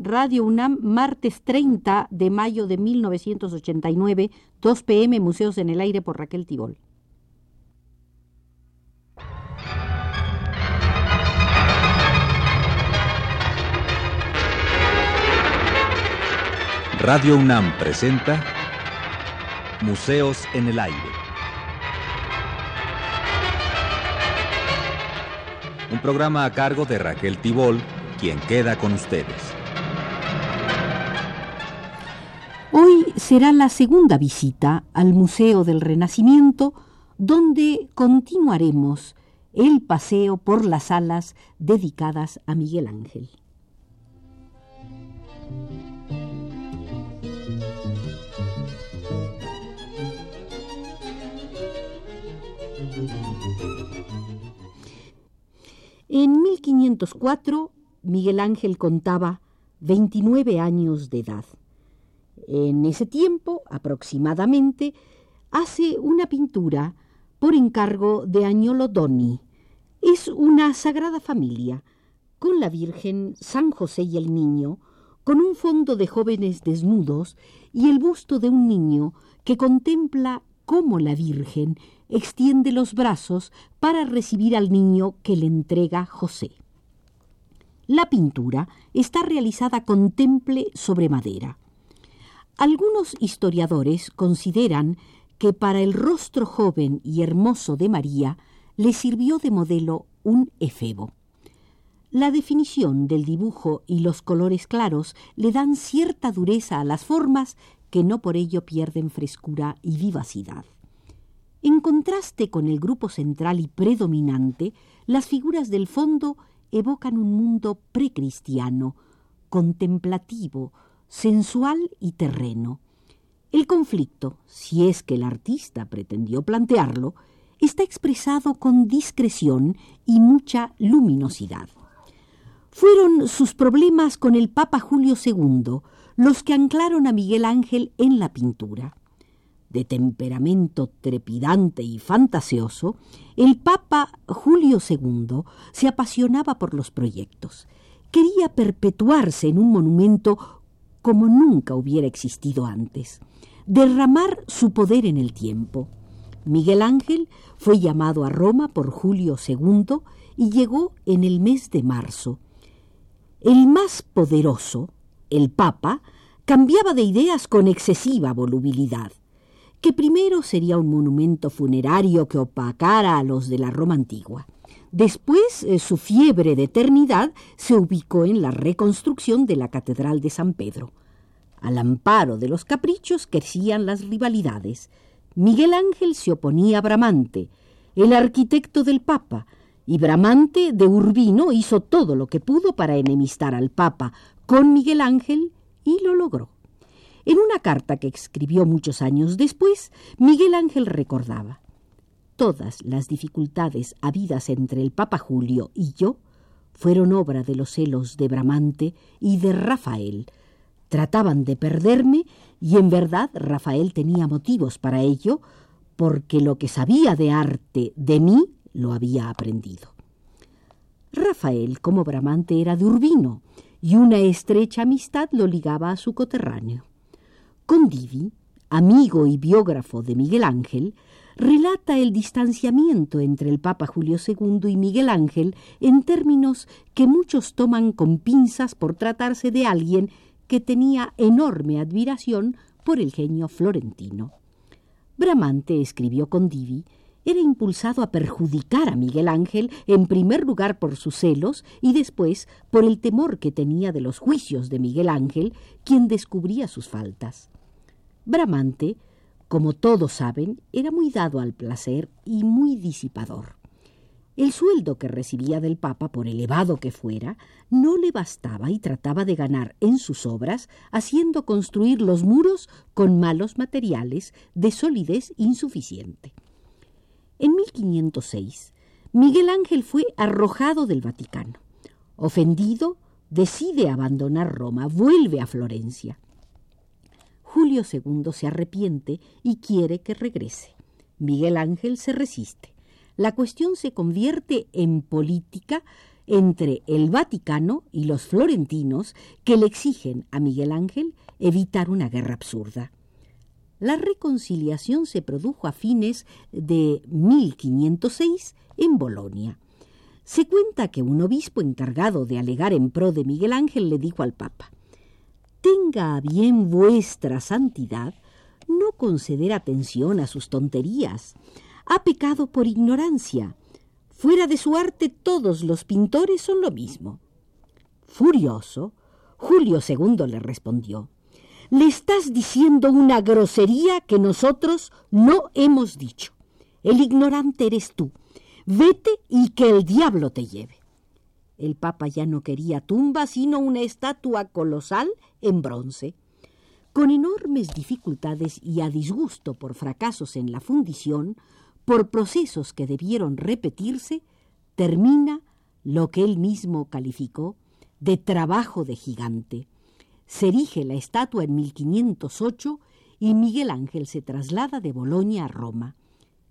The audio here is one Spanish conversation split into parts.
Radio UNAM, martes 30 de mayo de 1989, 2 pm, Museos en el Aire por Raquel Tibol. Radio UNAM presenta Museos en el Aire. Un programa a cargo de Raquel Tibol, quien queda con ustedes. Hoy será la segunda visita al Museo del Renacimiento, donde continuaremos el paseo por las salas dedicadas a Miguel Ángel. En 1504, Miguel Ángel contaba 29 años de edad. En ese tiempo, aproximadamente, hace una pintura por encargo de Agnolo Doni. Es una sagrada familia, con la Virgen, San José y el Niño, con un fondo de jóvenes desnudos y el busto de un niño que contempla cómo la Virgen extiende los brazos para recibir al niño que le entrega José. La pintura está realizada con temple sobre madera. Algunos historiadores consideran que para el rostro joven y hermoso de María le sirvió de modelo un efebo. La definición del dibujo y los colores claros le dan cierta dureza a las formas que no por ello pierden frescura y vivacidad. En contraste con el grupo central y predominante, las figuras del fondo evocan un mundo precristiano, contemplativo, sensual y terreno. El conflicto, si es que el artista pretendió plantearlo, está expresado con discreción y mucha luminosidad. Fueron sus problemas con el Papa Julio II los que anclaron a Miguel Ángel en la pintura. De temperamento trepidante y fantasioso, el Papa Julio II se apasionaba por los proyectos. Quería perpetuarse en un monumento como nunca hubiera existido antes, derramar su poder en el tiempo. Miguel Ángel fue llamado a Roma por Julio II y llegó en el mes de marzo. El más poderoso, el Papa, cambiaba de ideas con excesiva volubilidad, que primero sería un monumento funerario que opacara a los de la Roma antigua. Después, eh, su fiebre de eternidad se ubicó en la reconstrucción de la Catedral de San Pedro. Al amparo de los caprichos crecían las rivalidades. Miguel Ángel se oponía a Bramante, el arquitecto del Papa, y Bramante de Urbino hizo todo lo que pudo para enemistar al Papa con Miguel Ángel y lo logró. En una carta que escribió muchos años después, Miguel Ángel recordaba Todas las dificultades habidas entre el Papa Julio y yo fueron obra de los celos de Bramante y de Rafael. Trataban de perderme y en verdad Rafael tenía motivos para ello, porque lo que sabía de arte de mí lo había aprendido. Rafael, como Bramante, era de Urbino, y una estrecha amistad lo ligaba a su coterráneo. Condivi, amigo y biógrafo de Miguel Ángel, relata el distanciamiento entre el Papa Julio II y Miguel Ángel en términos que muchos toman con pinzas por tratarse de alguien que tenía enorme admiración por el genio florentino. Bramante, escribió con Divi, era impulsado a perjudicar a Miguel Ángel, en primer lugar por sus celos y después por el temor que tenía de los juicios de Miguel Ángel, quien descubría sus faltas. Bramante como todos saben, era muy dado al placer y muy disipador. El sueldo que recibía del Papa, por elevado que fuera, no le bastaba y trataba de ganar en sus obras, haciendo construir los muros con malos materiales de solidez insuficiente. En 1506, Miguel Ángel fue arrojado del Vaticano. Ofendido, decide abandonar Roma, vuelve a Florencia. Julio II se arrepiente y quiere que regrese. Miguel Ángel se resiste. La cuestión se convierte en política entre el Vaticano y los florentinos que le exigen a Miguel Ángel evitar una guerra absurda. La reconciliación se produjo a fines de 1506 en Bolonia. Se cuenta que un obispo encargado de alegar en pro de Miguel Ángel le dijo al Papa, Tenga a bien vuestra santidad no conceder atención a sus tonterías. Ha pecado por ignorancia. Fuera de su arte todos los pintores son lo mismo. Furioso, Julio II le respondió, le estás diciendo una grosería que nosotros no hemos dicho. El ignorante eres tú. Vete y que el diablo te lleve. El Papa ya no quería tumba, sino una estatua colosal en bronce. Con enormes dificultades y a disgusto por fracasos en la fundición, por procesos que debieron repetirse, termina lo que él mismo calificó de trabajo de gigante. Se erige la estatua en 1508 y Miguel Ángel se traslada de Bolonia a Roma.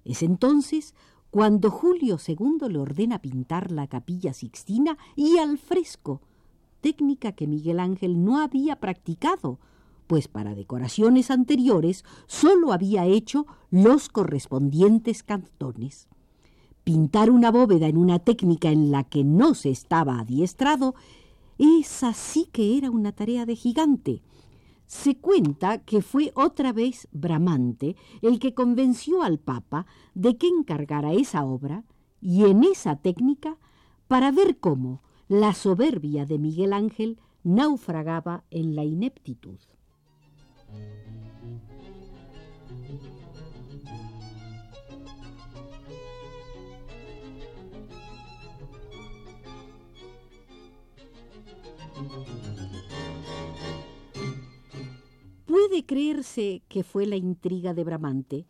Es entonces cuando Julio II le ordena pintar la capilla sixtina y al fresco, técnica que Miguel Ángel no había practicado, pues para decoraciones anteriores sólo había hecho los correspondientes cantones. Pintar una bóveda en una técnica en la que no se estaba adiestrado, esa sí que era una tarea de gigante. Se cuenta que fue otra vez Bramante el que convenció al Papa de que encargara esa obra y en esa técnica para ver cómo la soberbia de Miguel Ángel naufragaba en la ineptitud. Puede creerse que fue la intriga de Bramante,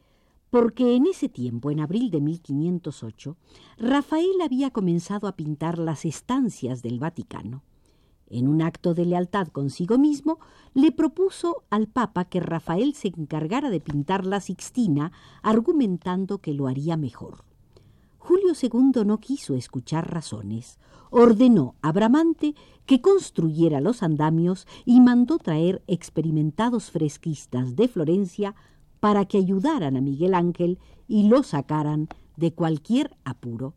porque en ese tiempo, en abril de 1508, Rafael había comenzado a pintar las estancias del Vaticano. En un acto de lealtad consigo mismo, le propuso al Papa que Rafael se encargara de pintar la Sixtina, argumentando que lo haría mejor. Julio II no quiso escuchar razones. Ordenó a Bramante que construyera los andamios y mandó traer experimentados fresquistas de Florencia para que ayudaran a Miguel Ángel y lo sacaran de cualquier apuro.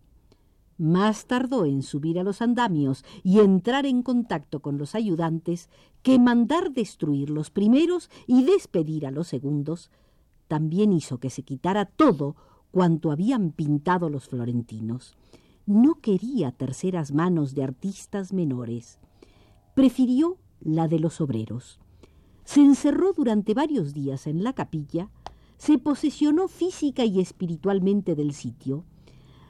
Más tardó en subir a los andamios y entrar en contacto con los ayudantes que mandar destruir los primeros y despedir a los segundos. También hizo que se quitara todo cuanto habían pintado los florentinos. No quería terceras manos de artistas menores. Prefirió la de los obreros. Se encerró durante varios días en la capilla, se posesionó física y espiritualmente del sitio,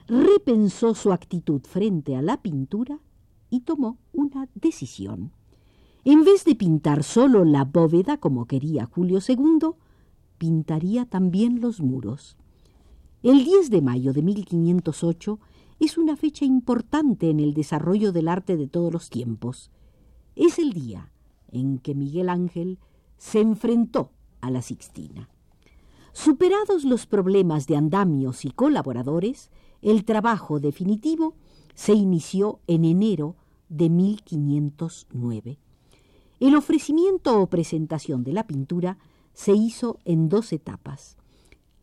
repensó su actitud frente a la pintura y tomó una decisión. En vez de pintar solo la bóveda como quería Julio II, pintaría también los muros. El 10 de mayo de 1508 es una fecha importante en el desarrollo del arte de todos los tiempos. Es el día en que Miguel Ángel se enfrentó a la Sixtina. Superados los problemas de andamios y colaboradores, el trabajo definitivo se inició en enero de 1509. El ofrecimiento o presentación de la pintura se hizo en dos etapas.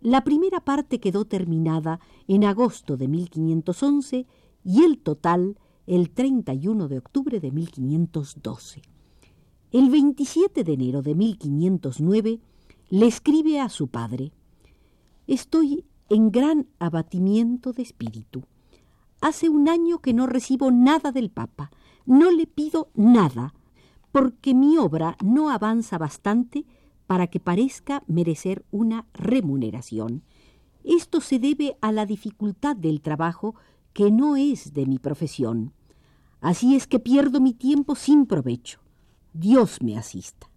La primera parte quedó terminada en agosto de 1511 y el total el 31 de octubre de 1512. El 27 de enero de 1509 le escribe a su padre, Estoy en gran abatimiento de espíritu. Hace un año que no recibo nada del Papa, no le pido nada, porque mi obra no avanza bastante para que parezca merecer una remuneración. Esto se debe a la dificultad del trabajo que no es de mi profesión. Así es que pierdo mi tiempo sin provecho. Dios me asista.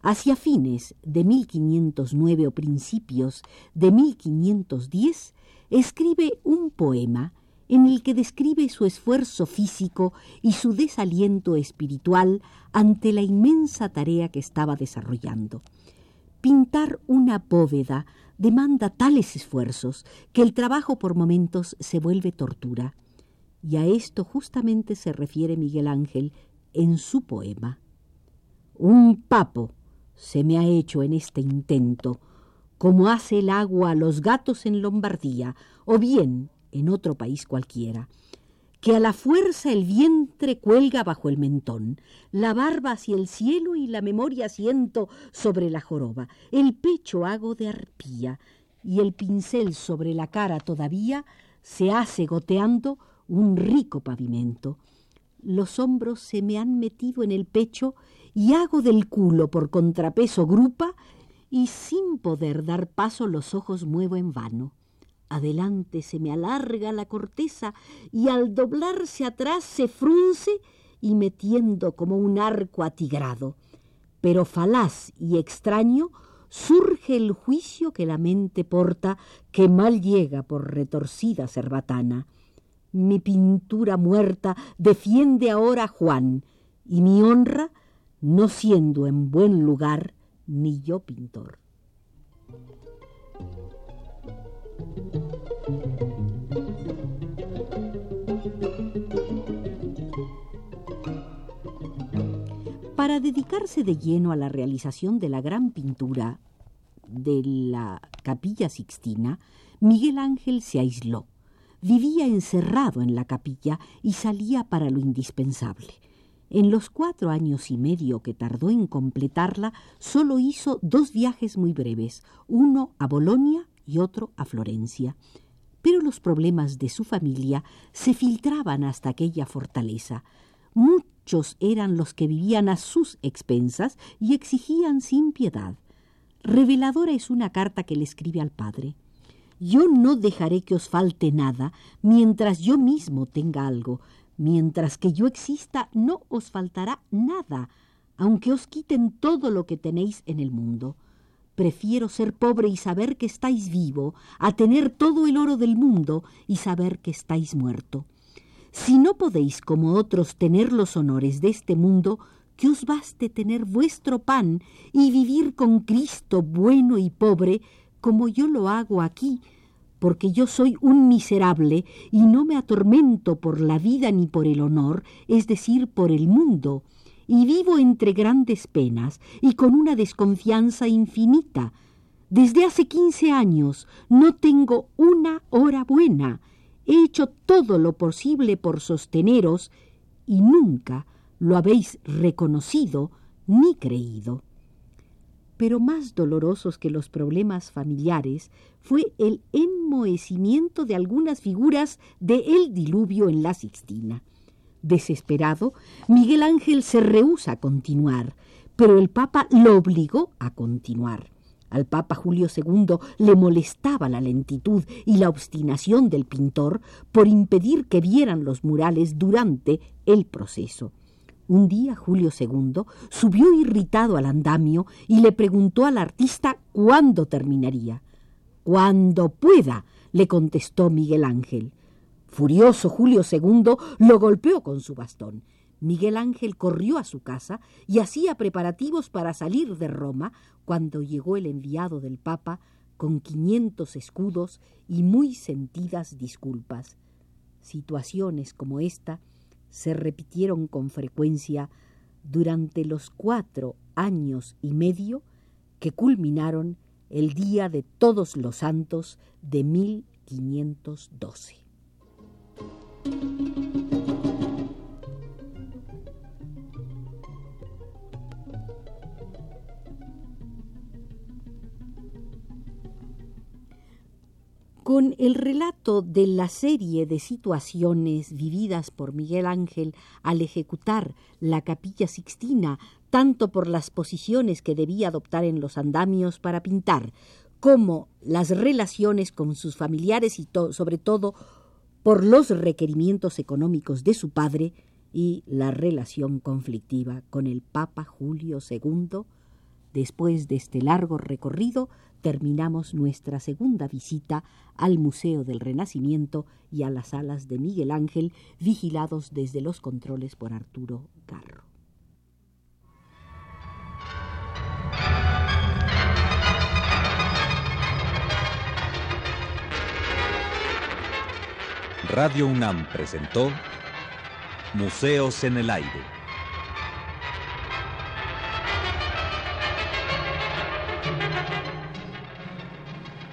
Hacia fines de 1509 o principios de 1510, escribe un poema en el que describe su esfuerzo físico y su desaliento espiritual ante la inmensa tarea que estaba desarrollando. Pintar una bóveda demanda tales esfuerzos que el trabajo por momentos se vuelve tortura. Y a esto justamente se refiere Miguel Ángel en su poema. Un papo se me ha hecho en este intento, como hace el agua a los gatos en Lombardía, o bien en otro país cualquiera, que a la fuerza el vientre cuelga bajo el mentón, la barba hacia el cielo y la memoria siento sobre la joroba, el pecho hago de arpía, y el pincel sobre la cara todavía se hace goteando un rico pavimento. Los hombros se me han metido en el pecho y hago del culo por contrapeso grupa y sin poder dar paso los ojos muevo en vano. Adelante se me alarga la corteza y al doblarse atrás se frunce y metiendo como un arco atigrado. Pero falaz y extraño surge el juicio que la mente porta que mal llega por retorcida cerbatana. Mi pintura muerta defiende ahora a Juan y mi honra, no siendo en buen lugar ni yo pintor. Para dedicarse de lleno a la realización de la gran pintura de la capilla sixtina, Miguel Ángel se aisló. Vivía encerrado en la capilla y salía para lo indispensable. En los cuatro años y medio que tardó en completarla, solo hizo dos viajes muy breves, uno a Bolonia y otro a Florencia. Pero los problemas de su familia se filtraban hasta aquella fortaleza. Muchos eran los que vivían a sus expensas y exigían sin piedad. Reveladora es una carta que le escribe al padre. Yo no dejaré que os falte nada mientras yo mismo tenga algo, Mientras que yo exista, no os faltará nada, aunque os quiten todo lo que tenéis en el mundo. Prefiero ser pobre y saber que estáis vivo, a tener todo el oro del mundo y saber que estáis muerto. Si no podéis, como otros, tener los honores de este mundo, que os baste tener vuestro pan y vivir con Cristo bueno y pobre, como yo lo hago aquí, porque yo soy un miserable y no me atormento por la vida ni por el honor, es decir, por el mundo, y vivo entre grandes penas y con una desconfianza infinita. Desde hace quince años no tengo una hora buena. He hecho todo lo posible por sosteneros y nunca lo habéis reconocido ni creído pero más dolorosos que los problemas familiares fue el enmohecimiento de algunas figuras de el diluvio en la Sixtina. Desesperado, Miguel Ángel se rehúsa a continuar, pero el Papa lo obligó a continuar. Al Papa Julio II le molestaba la lentitud y la obstinación del pintor por impedir que vieran los murales durante el proceso. Un día Julio II subió irritado al andamio y le preguntó al artista cuándo terminaría. Cuando pueda, le contestó Miguel Ángel. Furioso Julio II lo golpeó con su bastón. Miguel Ángel corrió a su casa y hacía preparativos para salir de Roma cuando llegó el enviado del Papa con quinientos escudos y muy sentidas disculpas. Situaciones como esta se repitieron con frecuencia durante los cuatro años y medio que culminaron el Día de Todos los Santos de 1512. Con el relato de la serie de situaciones vividas por Miguel Ángel al ejecutar la capilla sixtina, tanto por las posiciones que debía adoptar en los andamios para pintar, como las relaciones con sus familiares y sobre todo por los requerimientos económicos de su padre y la relación conflictiva con el Papa Julio II, después de este largo recorrido, terminamos nuestra segunda visita al Museo del Renacimiento y a las salas de Miguel Ángel, vigilados desde los controles por Arturo Garro. Radio UNAM presentó Museos en el Aire.